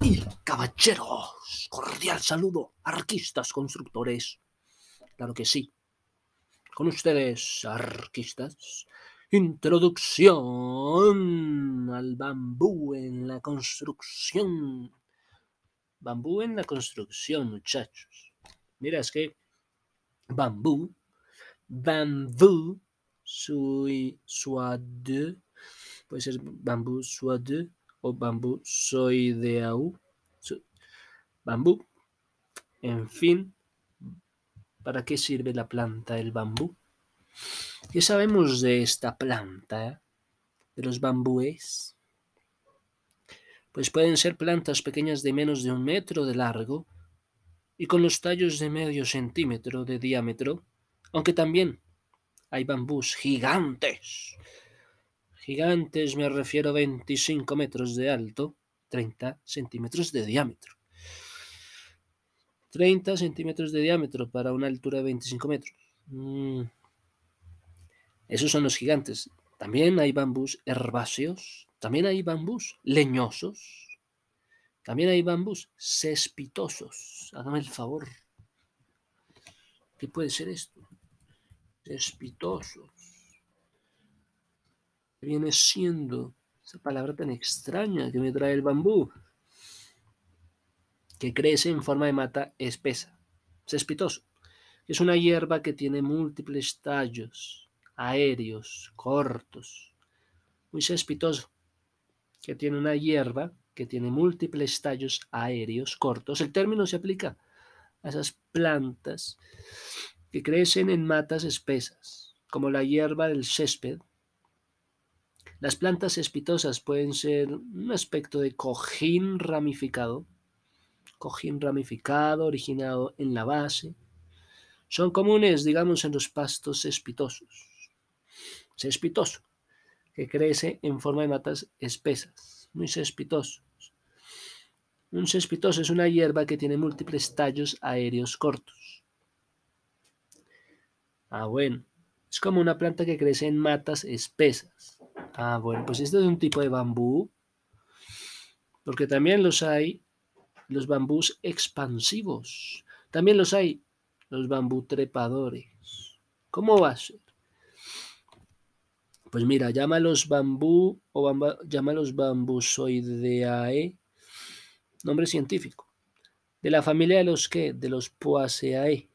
Y caballeros, cordial saludo, arquistas constructores. Claro que sí. Con ustedes, arquistas, introducción al bambú en la construcción. Bambú en la construcción, muchachos. Mira, es que bambú, bambú, soy suade, puede ser bambú suade o bambú soideau, bambú. En fin, ¿para qué sirve la planta del bambú? ¿Qué sabemos de esta planta, de los bambúes? Pues pueden ser plantas pequeñas de menos de un metro de largo y con los tallos de medio centímetro de diámetro, aunque también hay bambús gigantes Gigantes me refiero a 25 metros de alto, 30 centímetros de diámetro. 30 centímetros de diámetro para una altura de 25 metros. Mm. Esos son los gigantes. También hay bambús herbáceos, también hay bambús leñosos, también hay bambús cespitosos. Hágame el favor. ¿Qué puede ser esto? Viene siendo esa palabra tan extraña que me trae el bambú? Que crece en forma de mata espesa, cespitoso. Es una hierba que tiene múltiples tallos aéreos, cortos, muy cespitoso, que tiene una hierba que tiene múltiples tallos aéreos, cortos. El término se aplica a esas plantas que crecen en matas espesas, como la hierba del césped, las plantas espitosas pueden ser un aspecto de cojín ramificado, cojín ramificado originado en la base. Son comunes, digamos, en los pastos espitosos. Cespitoso, que crece en forma de matas espesas, muy cespitosos. Un cespitoso es una hierba que tiene múltiples tallos aéreos cortos. Ah, bueno, es como una planta que crece en matas espesas. Ah, bueno, pues este es un tipo de bambú, porque también los hay, los bambús expansivos, también los hay, los bambú trepadores. ¿Cómo va a ser? Pues mira, llámalos bambú o bamba, llámalos bambusoideae, nombre científico, de la familia de los que, de los Poaceae,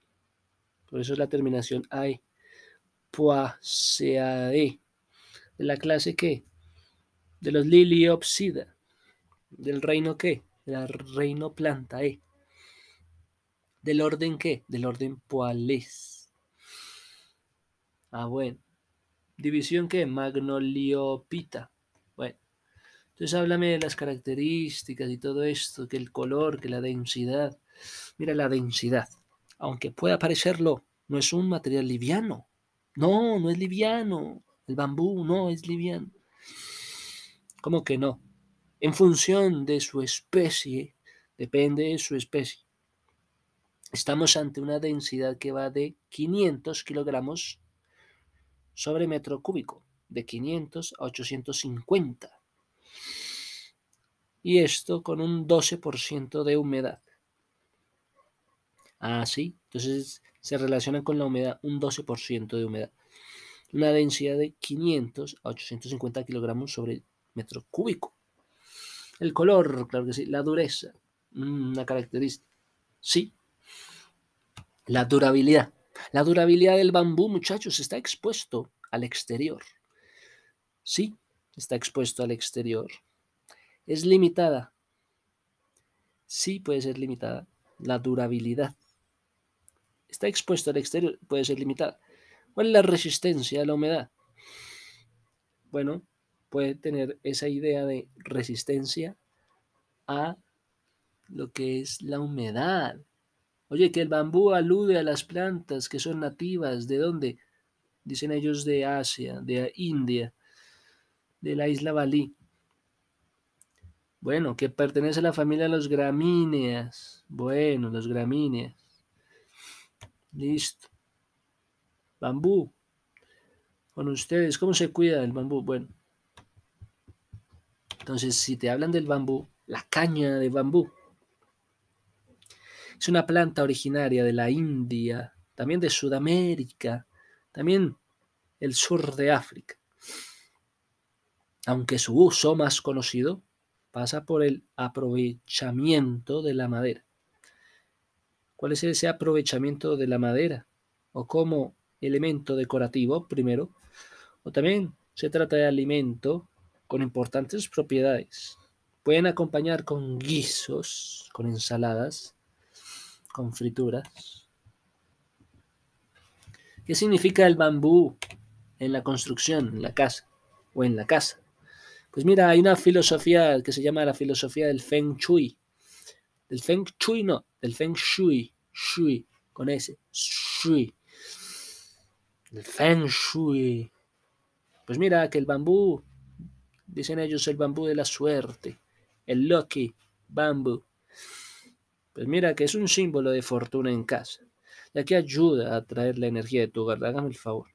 por eso es la terminación AE, Poaceae de la clase qué? De los Liliopsida. ¿Del reino qué? Del reino planta E. ¿Del orden qué? Del orden Poales. Ah, bueno. División qué? Magnoliopita. Bueno. Entonces háblame de las características y todo esto, que el color, que la densidad. Mira la densidad. Aunque pueda parecerlo, no es un material liviano. No, no es liviano. El bambú no es liviano. ¿Cómo que no? En función de su especie, depende de su especie. Estamos ante una densidad que va de 500 kilogramos sobre metro cúbico, de 500 a 850. Y esto con un 12% de humedad. Ah, sí. Entonces se relaciona con la humedad, un 12% de humedad una densidad de 500 a 850 kilogramos sobre metro cúbico. El color, claro que sí. La dureza, mm, una característica. Sí. La durabilidad. La durabilidad del bambú, muchachos, está expuesto al exterior. Sí, está expuesto al exterior. Es limitada. Sí, puede ser limitada. La durabilidad. Está expuesto al exterior, puede ser limitada. ¿Cuál es la resistencia a la humedad? Bueno, puede tener esa idea de resistencia a lo que es la humedad. Oye, que el bambú alude a las plantas que son nativas, ¿de dónde? Dicen ellos de Asia, de India, de la isla Balí. Bueno, que pertenece a la familia de los gramíneas. Bueno, los gramíneas. Listo. Bambú. Con ustedes, ¿cómo se cuida el bambú? Bueno. Entonces, si te hablan del bambú, la caña de bambú es una planta originaria de la India, también de Sudamérica, también el sur de África. Aunque su uso más conocido pasa por el aprovechamiento de la madera. ¿Cuál es ese aprovechamiento de la madera? O como elemento decorativo, primero, o también se trata de alimento con importantes propiedades. Pueden acompañar con guisos, con ensaladas, con frituras. ¿Qué significa el bambú en la construcción, en la casa o en la casa? Pues mira, hay una filosofía que se llama la filosofía del Feng Shui. Del Feng Shui no, del Feng Shui, Shui, con ese, Shui. El Feng Shui. Pues mira que el bambú, dicen ellos, el bambú de la suerte, el Lucky Bamboo. Pues mira que es un símbolo de fortuna en casa, ya que ayuda a traer la energía de tu hogar. Hágame el favor.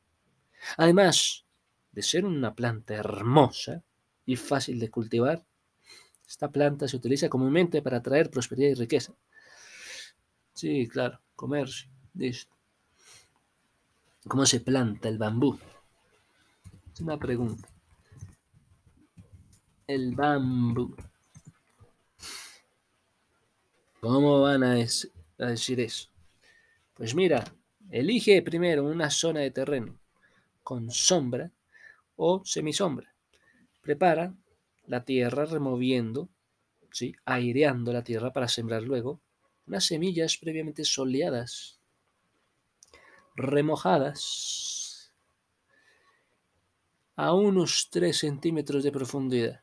Además de ser una planta hermosa, y fácil de cultivar. Esta planta se utiliza comúnmente para atraer prosperidad y riqueza. Sí, claro, comercio. Listo. ¿Cómo se planta el bambú? Es una pregunta. El bambú. ¿Cómo van a, decir eso? Pues mira, elige primero una zona de terreno con sombra o semisombra Prepara la tierra removiendo, ¿sí? aireando la tierra para sembrar luego unas semillas previamente soleadas, remojadas a unos 3 centímetros de profundidad.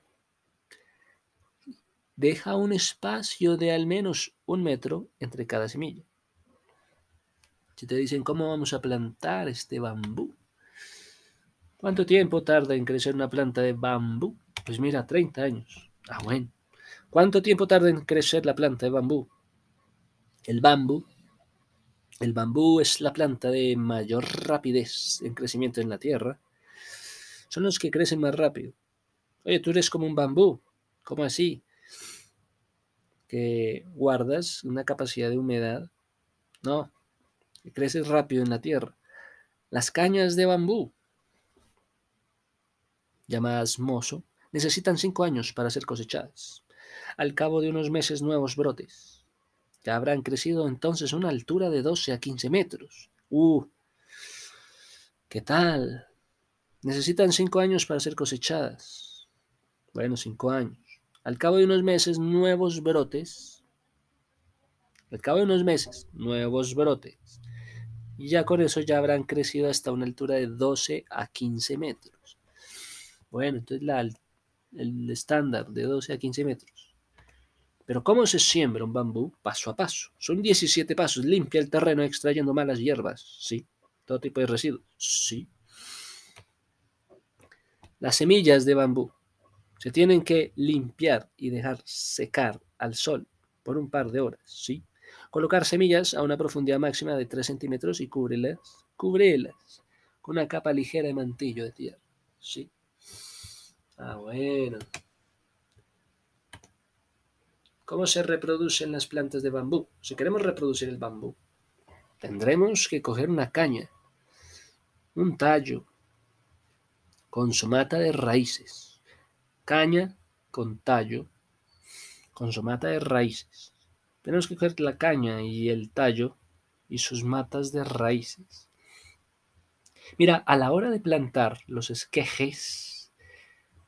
Deja un espacio de al menos un metro entre cada semilla. Si te dicen cómo vamos a plantar este bambú, ¿Cuánto tiempo tarda en crecer una planta de bambú? Pues mira, 30 años. Ah, bueno. ¿Cuánto tiempo tarda en crecer la planta de bambú? El bambú. El bambú es la planta de mayor rapidez en crecimiento en la tierra. Son los que crecen más rápido. Oye, tú eres como un bambú. ¿Cómo así? Que guardas una capacidad de humedad. No, creces rápido en la tierra. Las cañas de bambú llamadas mozo, necesitan cinco años para ser cosechadas. Al cabo de unos meses nuevos brotes. Ya habrán crecido entonces una altura de 12 a 15 metros. ¡Uh! ¿Qué tal? Necesitan cinco años para ser cosechadas. Bueno, cinco años. Al cabo de unos meses, nuevos brotes. Al cabo de unos meses, nuevos brotes. Y ya con eso ya habrán crecido hasta una altura de 12 a 15 metros. Bueno, entonces la, el estándar de 12 a 15 metros. Pero ¿cómo se siembra un bambú? Paso a paso. Son 17 pasos. Limpia el terreno extrayendo malas hierbas. Sí. Todo tipo de residuos. Sí. Las semillas de bambú se tienen que limpiar y dejar secar al sol por un par de horas. Sí. Colocar semillas a una profundidad máxima de 3 centímetros y cúbrelas, cúbrelas con una capa ligera de mantillo de tierra. Sí. Ah, bueno. ¿Cómo se reproducen las plantas de bambú? Si queremos reproducir el bambú, tendremos que coger una caña, un tallo, con su mata de raíces. Caña con tallo, con su mata de raíces. Tenemos que coger la caña y el tallo y sus matas de raíces. Mira, a la hora de plantar los esquejes,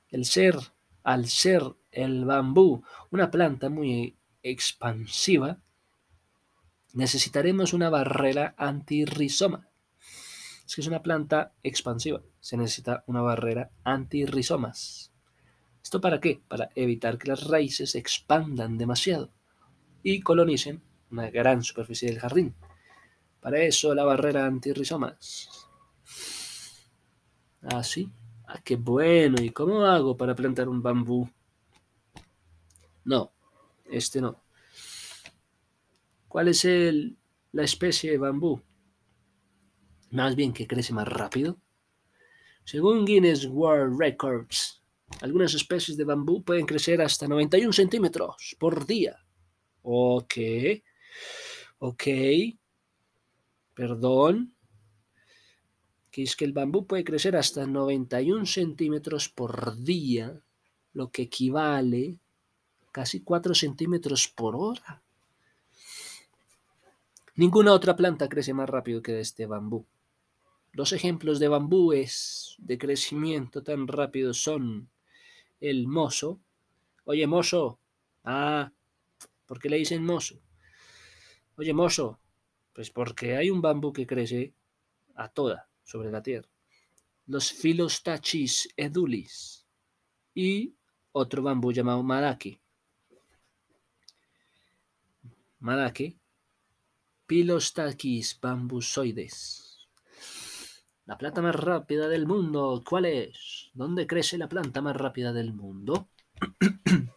el ser, al ser el bambú una planta muy expansiva, necesitaremos una barrera antirrizoma. Es que es una planta expansiva, se necesita una barrera antirrizomas. ¿Esto para qué? Para evitar que las raíces se expandan demasiado y colonicen una gran superficie del jardín. Para eso la barrera antirrizomas. Así. Ah, qué bueno. ¿Y cómo hago para plantar un bambú? No, este no. ¿Cuál es el, la especie de bambú? Más bien que crece más rápido. Según Guinness World Records, Algunas especies de bambú pueden crecer hasta 91 centímetros por día. Ok. Ok. Perdón. Que es que el bambú puede crecer hasta 91 centímetros por día, lo que equivale casi 4 centímetros por hora. Ninguna otra planta crece más rápido que este bambú. Dos ejemplos de bambúes de crecimiento tan rápido son el mozo. Oye, mozo. Ah, ¿por qué le dicen mozo? Oye, mozo. Pues porque hay un bambú que crece a toda sobre la tierra. Los Philostachys edulis y otro bambú llamado Madaki. Madaki Pilostachys bambusoides. La planta más rápida del mundo, ¿cuál es? ¿Dónde crece la planta más rápida del mundo?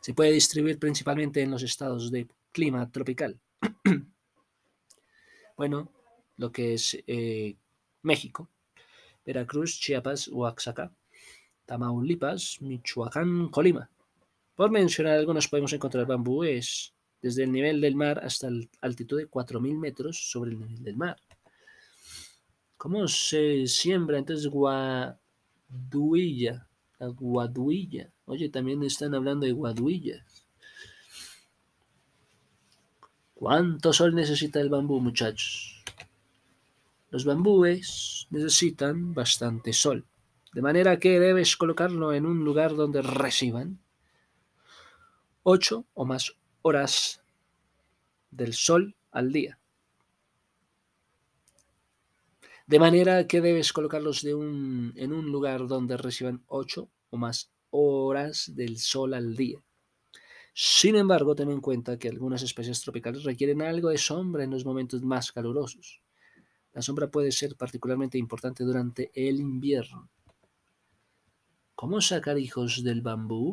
Se puede distribuir principalmente en los estados de clima tropical. bueno, lo que es eh, México, Veracruz, Chiapas, Oaxaca, Tamaulipas, Michoacán, Colima. Por mencionar algunos podemos encontrar bambúes desde el nivel del mar hasta la altitud de 4.000 metros sobre el nivel del mar. ¿Cómo se siembra entonces guaduilla? La guaduilla. Oye, también están hablando de guaduillas. ¿Cuánto sol necesita el bambú, muchachos? Los bambúes necesitan bastante sol, de manera que debes colocarlo en un lugar donde reciban 8 o más horas del sol al día. De manera que debes colocarlos en un lugar donde reciban 8 o más horas del sol al día. Sin embargo, ten en cuenta que algunas especies tropicales requieren algo de sombra en los momentos más calurosos. La sombra puede ser particularmente importante durante el invierno. ¿Cómo sacar hijos del bambú?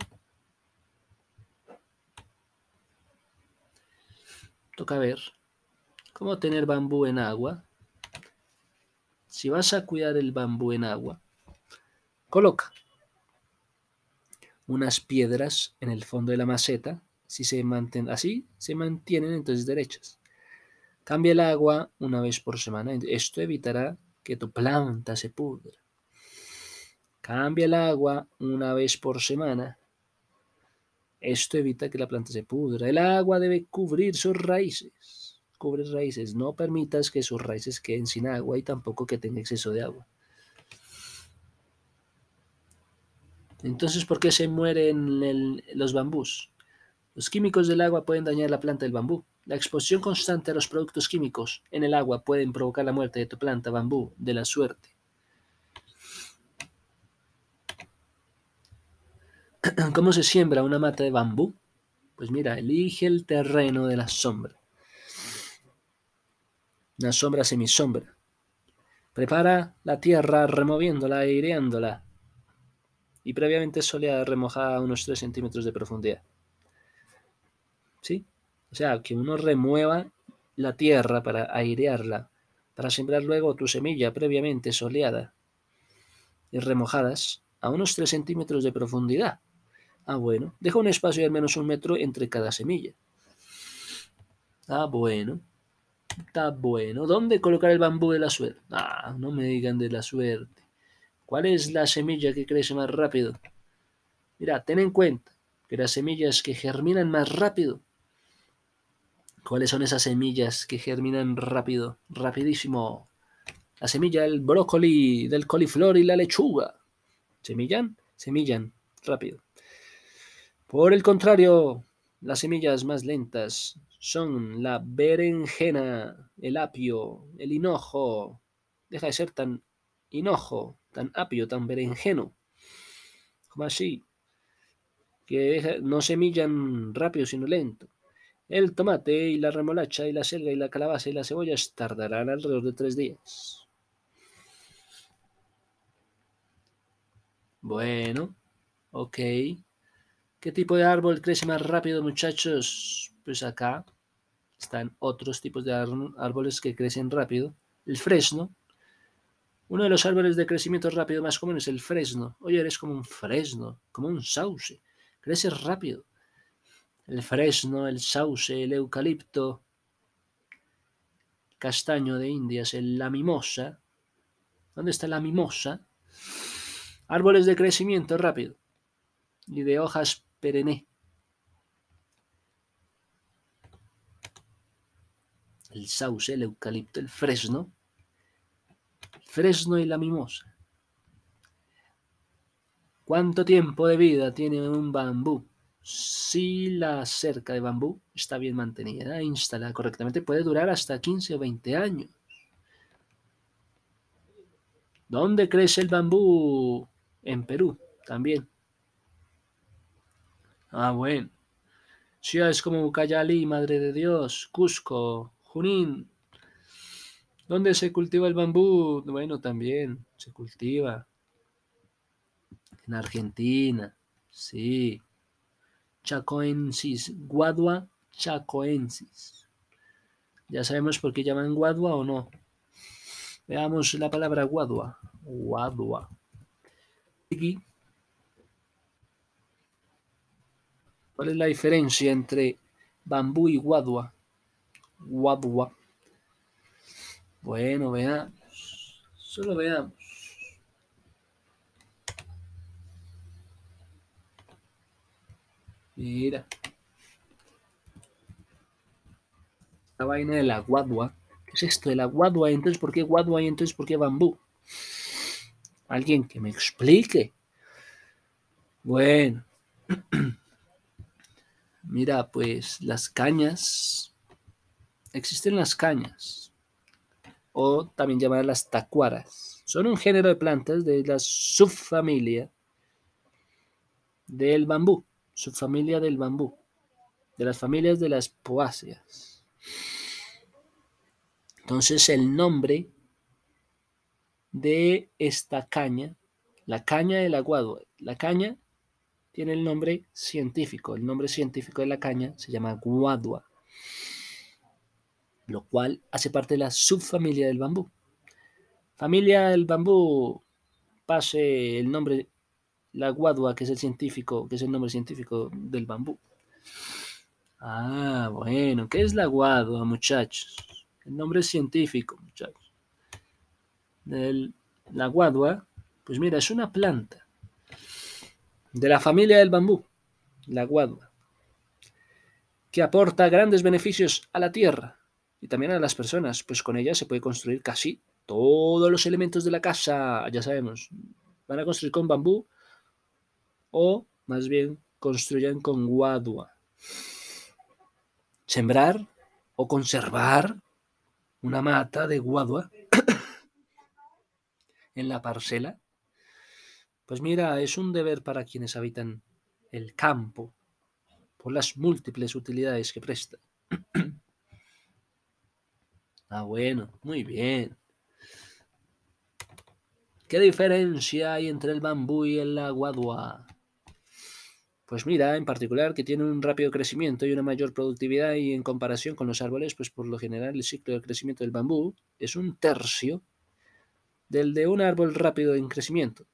Toca ver cómo tener bambú en agua. Si vas a cuidar el bambú en agua, coloca unas piedras en el fondo de la maceta. Si se mantienen así, se mantienen entonces derechas. Cambia el agua una vez por semana. Esto evitará que tu planta se pudra. Cambia el agua una vez por semana esto evita que la planta se pudra. El agua debe cubrir sus raíces. Cubre raíces. No permitas que sus raíces queden sin agua y tampoco que tenga exceso de agua. Entonces, ¿por qué se mueren los bambús? Los químicos del agua pueden dañar la planta del bambú. La exposición constante a los productos químicos en el agua pueden provocar la muerte de tu planta bambú de la suerte. ¿Cómo se siembra una mata de bambú? Pues mira, elige el terreno de la sombra. Una sombra semisombra. Prepara la tierra removiéndola, aireándola. Y previamente soleada, remojada a unos 3 centímetros de profundidad. ¿Sí? O sea, que uno remueva la tierra para airearla, para sembrar luego tu semilla previamente soleada y remojadas a unos 3 centímetros de profundidad. Ah, bueno. Deja un espacio de al menos un metro entre cada semilla. Ah, bueno. Está bueno. ¿Dónde colocar el bambú de la suerte? Ah, no me digan de la suerte. ¿Cuál es la semilla que crece más rápido? Mira, ten en cuenta que las semillas que germinan más rápido. ¿Cuáles son esas semillas que germinan rápido? Rapidísimo. La semilla del brócoli, del coliflor y la lechuga. ¿Semillan? Semillan rápido. Por el contrario, las semillas más lentas son la berenjena, el apio, el hinojo. Deja de ser tan hinojo, tan apio, tan berenjeno. Como así. Que no semillan rápido, sino lento. El tomate y la remolacha y la selga y la calabaza y las cebollas tardarán alrededor de tres días. Bueno, ok. ¿Qué tipo de árbol crece más rápido, muchachos? Pues acá están otros tipos de árboles que crecen rápido. El fresno, Uno de los árboles de crecimiento rápido más comunes es el fresno. Oye, eres como un fresno, como un sauce. Crece rápido. El fresno, el sauce, el eucalipto, castaño de Indias, el la mimosa. ¿Dónde está la mimosa? Árboles de crecimiento rápido y de hojas El sauce, el eucalipto, el fresno. El fresno y la mimosa. ¿Cuánto tiempo de vida tiene un bambú? Si la cerca de bambú está bien mantenida, instalada correctamente, puede durar hasta 15 o 20 años. ¿Dónde crece el bambú? En Perú, también. Ah, bueno. Ciudades como Ucayali, Madre de Dios, Cusco, Junín. ¿Dónde se cultiva el bambú? Bueno, también se cultiva. En Argentina, sí. Chacoensis, Guadua chacoensis. Ya sabemos por qué llaman Guadua o no. Veamos la palabra Guadua. Guadua. ¿Cuál es la diferencia entre bambú y guadua? Guadua. Bueno, veamos. Solo veamos. Mira. La vaina de la guadua. ¿Qué es esto de la guadua? Entonces, ¿por qué guadua y entonces por qué bambú? Alguien que me explique. Bueno. Mira, pues las cañas. Existen las cañas. O también llamadas las tacuaras. Son un género de plantas de la subfamilia del bambú. Subfamilia del bambú. De las familias de las poáceas. Entonces el nombre de esta caña, la caña del aguado, la caña tiene el nombre científico, el nombre científico de la caña se llama guadua, lo cual hace parte de la subfamilia del bambú. Familia del bambú, pase el nombre, la guadua, que es el científico, que es el nombre científico del bambú. Ah, bueno, ¿qué es la guadua, muchachos? El nombre científico, muchachos la guadua, pues mira, es una planta de la familia del bambú, la guadua, que aporta grandes beneficios a la tierra y también a las personas, pues con ella se puede construir casi todos los elementos de la casa, ya sabemos, van a construir con bambú o más bien construyan con guadua. Sembrar o conservar una mata de guadua en la parcela? Pues mira, es un deber para quienes habitan el campo, por las múltiples utilidades que presta. ah, bueno, muy bien. ¿Qué diferencia hay entre el bambú y el aguadua? Pues mira, en particular que tiene un rápido crecimiento y una mayor productividad y en comparación con los árboles, pues por lo general el ciclo de crecimiento del bambú es un tercio del de un árbol rápido en crecimiento.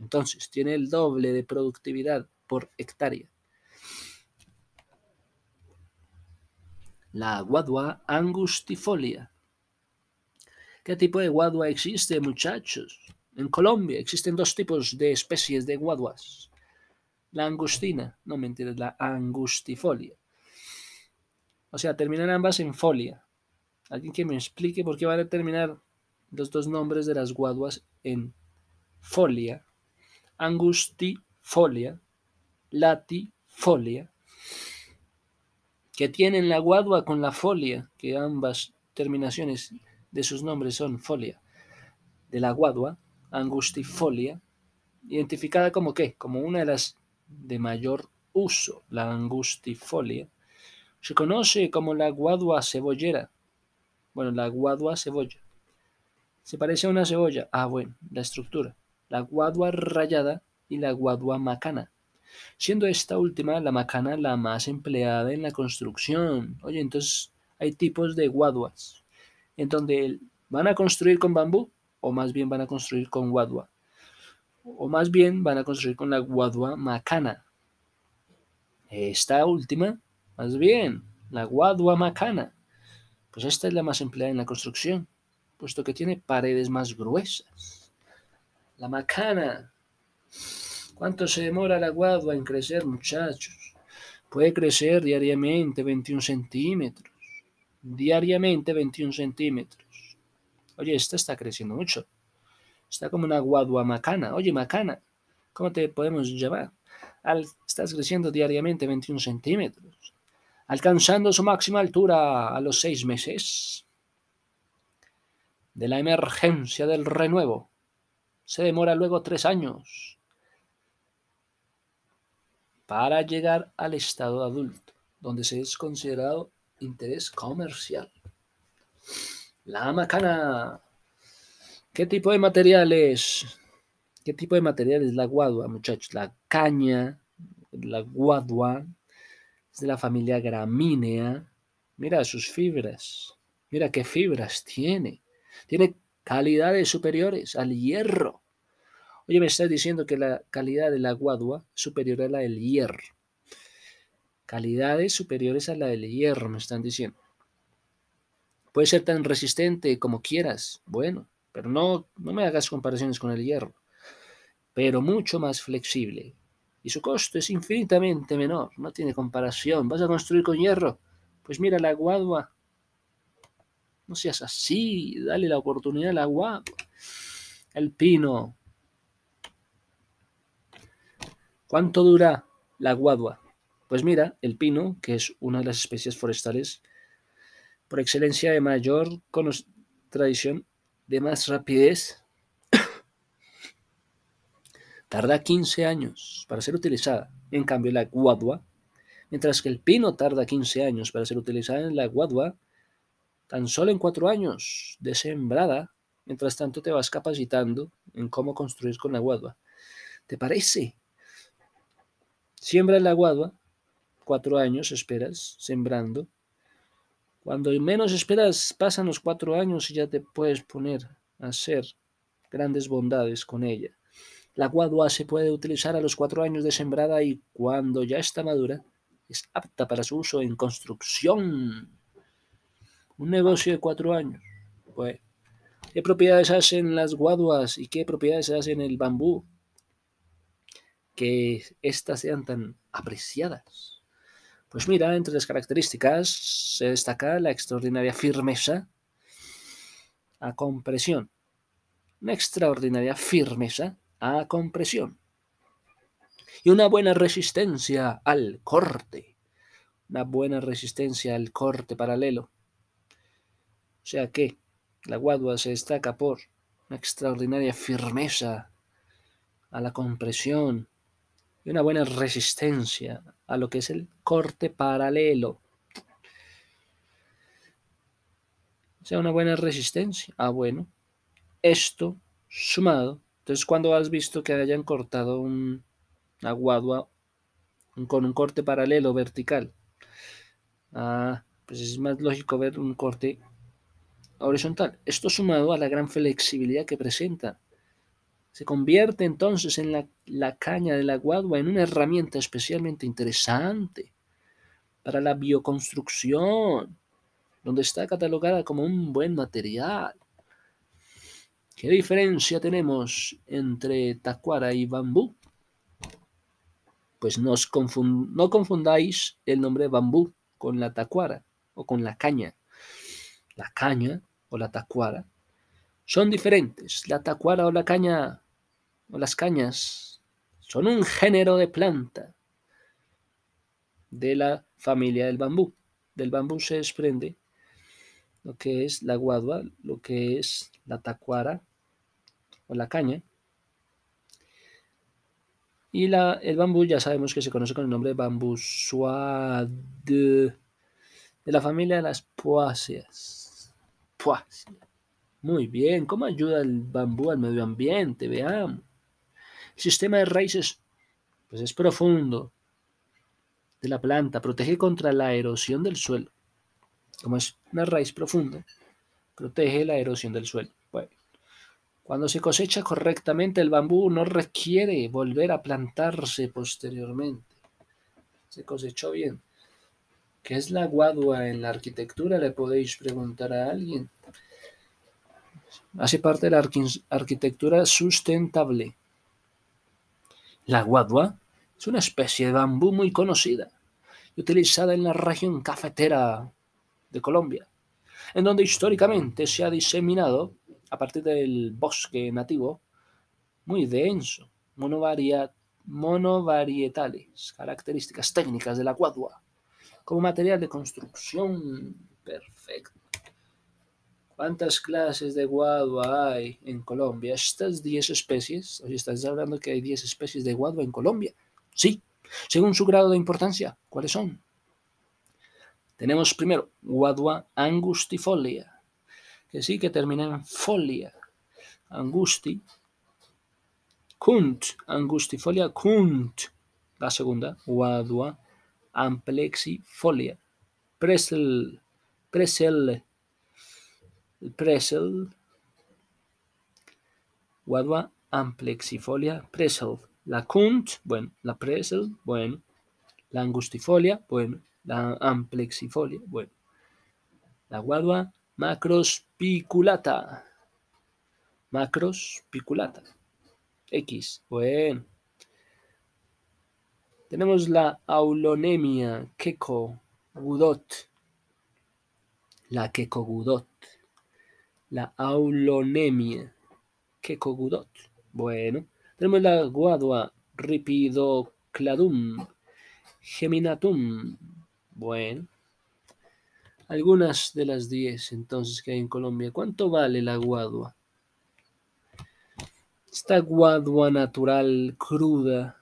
Entonces, tiene el doble de productividad por hectárea. La guadua angustifolia. ¿Qué tipo de guadua existe, muchachos? En Colombia existen dos tipos de especies de guaduas. La angustina, no mentiras, la angustifolia. O sea, terminan ambas en folia. Alguien que me explique por qué van a terminar los dos nombres de las guaduas en folia, angustifolia, latifolia, que tienen la guadua con la folia, que ambas terminaciones de sus nombres son folia, de la guadua, angustifolia, identificada como qué, como una de las de mayor uso, la angustifolia, se conoce como la guadua cebollera, bueno, la guadua cebolla, se parece a una cebolla. Ah, bueno, la estructura. La guadua rayada y la guadua macana. Siendo esta última, la macana, la más empleada en la construcción. Oye, entonces hay tipos de guaduas. En donde van a construir con bambú o más bien van a construir con guadua, o más bien van a construir con la guadua macana. Esta última, más bien, la guadua macana, pues esta es la más empleada en la construcción, puesto que tiene paredes más gruesas. La macana. ¿Cuánto se demora la guadua en crecer, muchachos? Puede crecer diariamente 21 centímetros. Diariamente 21 centímetros. Oye, esta está creciendo mucho. Está como una guadua macana. Oye, macana, ¿cómo te podemos llamar? estás creciendo diariamente 21 centímetros, alcanzando su máxima altura a los seis meses de la emergencia del renuevo. Se demora luego tres años para llegar al estado adulto, donde se es considerado interés comercial. La macana. ¿Qué tipo de materiales? ¿Qué tipo de material es la guadua, muchachos? La caña, la guadua, es de la familia gramínea. Mira sus fibras. Mira qué fibras tiene. Tiene calidades superiores al hierro. Oye, me estás diciendo que la calidad de la guadua es superior a la del hierro. Calidades superiores a la del hierro, me están diciendo. Puede ser tan resistente como quieras, bueno, pero no, no me hagas comparaciones con el hierro. Pero mucho más flexible. Y su costo es infinitamente menor, no tiene comparación. ¿Vas a construir con hierro? Pues mira la guadua no seas así, dale la oportunidad al agua. El pino. ¿Cuánto dura la guadua? Pues mira, el pino, que es una de las especies forestales por excelencia de mayor tradición, de más rapidez, tarda 15 años para ser utilizada. En cambio, la guadua, mientras que el pino tarda 15 años para ser utilizada en la guadua, tan solo en cuatro años de sembrada, mientras tanto te vas capacitando en cómo construir con la guadua. ¿Te parece? Siembra la guadua, cuatro años esperas sembrando. Cuando menos esperas, pasan los cuatro años y ya te puedes poner a hacer grandes bondades con ella. La guadua se puede utilizar a los cuatro años de sembrada y cuando ya está madura, es apta para su uso en construcción. Un negocio de cuatro años. Pues, ¿qué propiedades hacen las guaduas y qué propiedades hacen el bambú? Que éstas sean tan apreciadas. Pues mira, entre las características se destaca la extraordinaria firmeza a compresión. Una extraordinaria firmeza a compresión. Y una buena resistencia al corte. Una buena resistencia al corte paralelo. O sea que la guadua se destaca por una extraordinaria firmeza a la compresión y una buena resistencia a lo que es el corte paralelo. O sea, una buena resistencia. Ah, bueno. Esto sumado. Entonces, cuando has visto que hayan cortado un, una guadua con un corte paralelo vertical, ah, pues es más lógico ver un corte horizontal. Esto sumado a la gran flexibilidad que presenta, se convierte entonces en la, caña de la guadua en una herramienta especialmente interesante para la bioconstrucción, donde está catalogada como un buen material. ¿Qué diferencia tenemos entre tacuara y bambú? Pues no confundáis el nombre bambú con la tacuara o con la caña. La caña o la tacuara son diferentes. La tacuara o la caña o las cañas son un género de planta de la familia del bambú. Del bambú se desprende lo que es la guadua, lo que es la tacuara o la caña. Y la, el bambú ya sabemos que se conoce con el nombre de bambú suade, de la familia de las poáceas. Muy bien, ¿cómo ayuda el bambú al medio ambiente? Veamos. El sistema de raíces pues es profundo de la planta, protege contra la erosión del suelo. Como es una raíz profunda, protege la erosión del suelo. Bueno, Cuando se cosecha correctamente el bambú no requiere volver a plantarse posteriormente. Se cosechó bien. ¿Qué es la guadua en la arquitectura? Le podéis preguntar a alguien. Hace parte de la arquitectura sustentable. La guadua es una especie de bambú muy conocida y utilizada en la región cafetera de Colombia, en donde históricamente se ha diseminado a partir del bosque nativo muy denso, monovarietales, características técnicas de la guadua, como material de construcción perfecto. ¿Cuántas clases de guadua hay en Colombia? Estas 10 especies, estás hablando que hay 10 especies de guadua en Colombia. Sí, según su grado de importancia. ¿Cuáles son? Tenemos primero guadua angustifolia, que sí que termina en folia. Angusti. Kunt. Angustifolia kunt. La segunda. Guadua amplexifolia. Presel. Presel. Presel. Guadua amplexifolia presel. La kunt, bueno, la presel, bueno. La angustifolia, bueno. La amplexifolia, bueno. La guadua Macrospiculata. Macrospiculata. X. Bueno. Tenemos la aulonemia queco gudot. La queco gudot. La aulonemia queco gudot. Bueno. Tenemos la guadua ripidocladum. Geminatum. Bueno algunas de las 10 entonces que hay en Colombia. ¿Cuánto vale la guadua? Esta guadua natural cruda,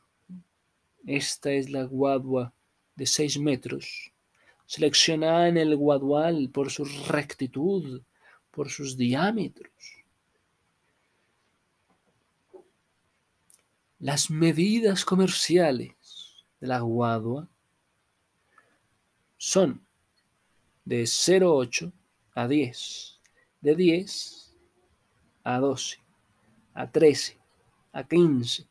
esta es la guadua de 6 metros, seleccionada en el guadual por su rectitud, por sus diámetros. Las medidas comerciales de la guadua son de 0,8 a 10, de 10 a 12, a 13, a 15,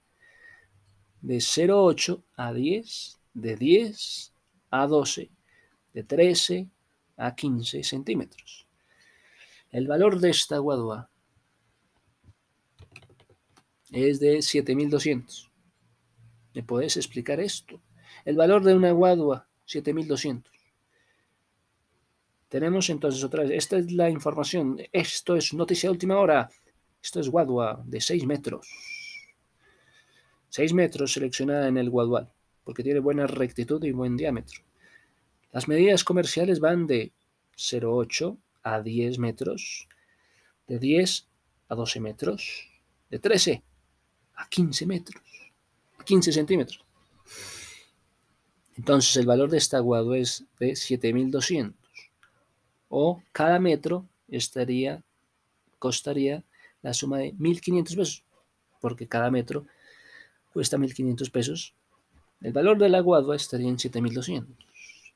de 0,8 a 10, de 10 a 12, de 13 a 15 centímetros. El valor de esta guadua es de 7200. ¿Me puedes explicar esto? El valor de una guadua, 7200. Tenemos entonces otra vez, esta es la información, esto es noticia última hora, esto es guadua de 6 metros. 6 metros seleccionada en el guadual, porque tiene buena rectitud y buen diámetro. Las medidas comerciales van de 0,8 a 10 metros, de 10 a 12 metros, de 13 a 15 metros, 15 centímetros. Entonces el valor de esta guadua es de 7200 o cada metro estaría, costaría la suma de 1.500 pesos, porque cada metro cuesta 1.500 pesos. El valor de la guadua estaría en 7.200.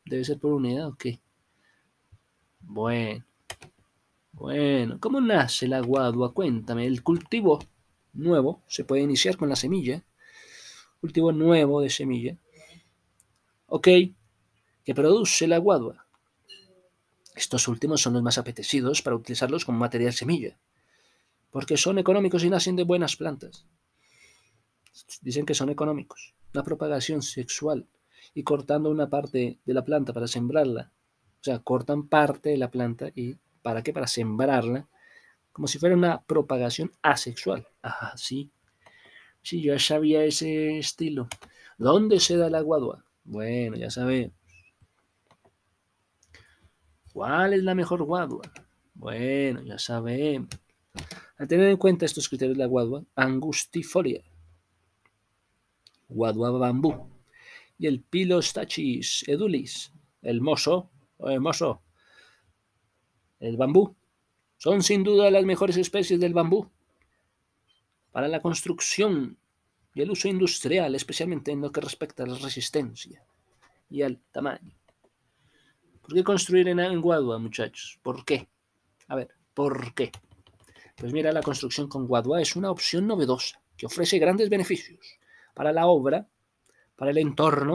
¿Debe ser por unidad o qué? Bueno, bueno, ¿cómo nace la guadua? Cuéntame, el cultivo nuevo se puede iniciar con la semilla, cultivo nuevo de semilla, ok, que produce la guadua. Estos últimos son los más apetecidos para utilizarlos como material semilla, porque son económicos y nacen de buenas plantas. Dicen que son económicos. La propagación sexual y cortando una parte de la planta para sembrarla. O sea, cortan parte de la planta y ¿para qué? Para sembrarla, como si fuera una propagación asexual. Ah, sí. Sí, yo ya sabía ese estilo. ¿Dónde se da la guadua? Bueno, ya sabe. ¿Cuál es la mejor guadua? Bueno, ya sabemos. Al tener en cuenta estos criterios de la guadua, angustifolia, guadua bambú, y el pilostachis edulis, el mozo, el mozo, el bambú, son sin duda las mejores especies del bambú para la construcción y el uso industrial, especialmente en lo que respecta a la resistencia y al tamaño. ¿Por qué construir en Guadua, muchachos? ¿Por qué? A ver, ¿por qué? Pues mira, la construcción con Guadua es una opción novedosa que ofrece grandes beneficios para la obra, para el entorno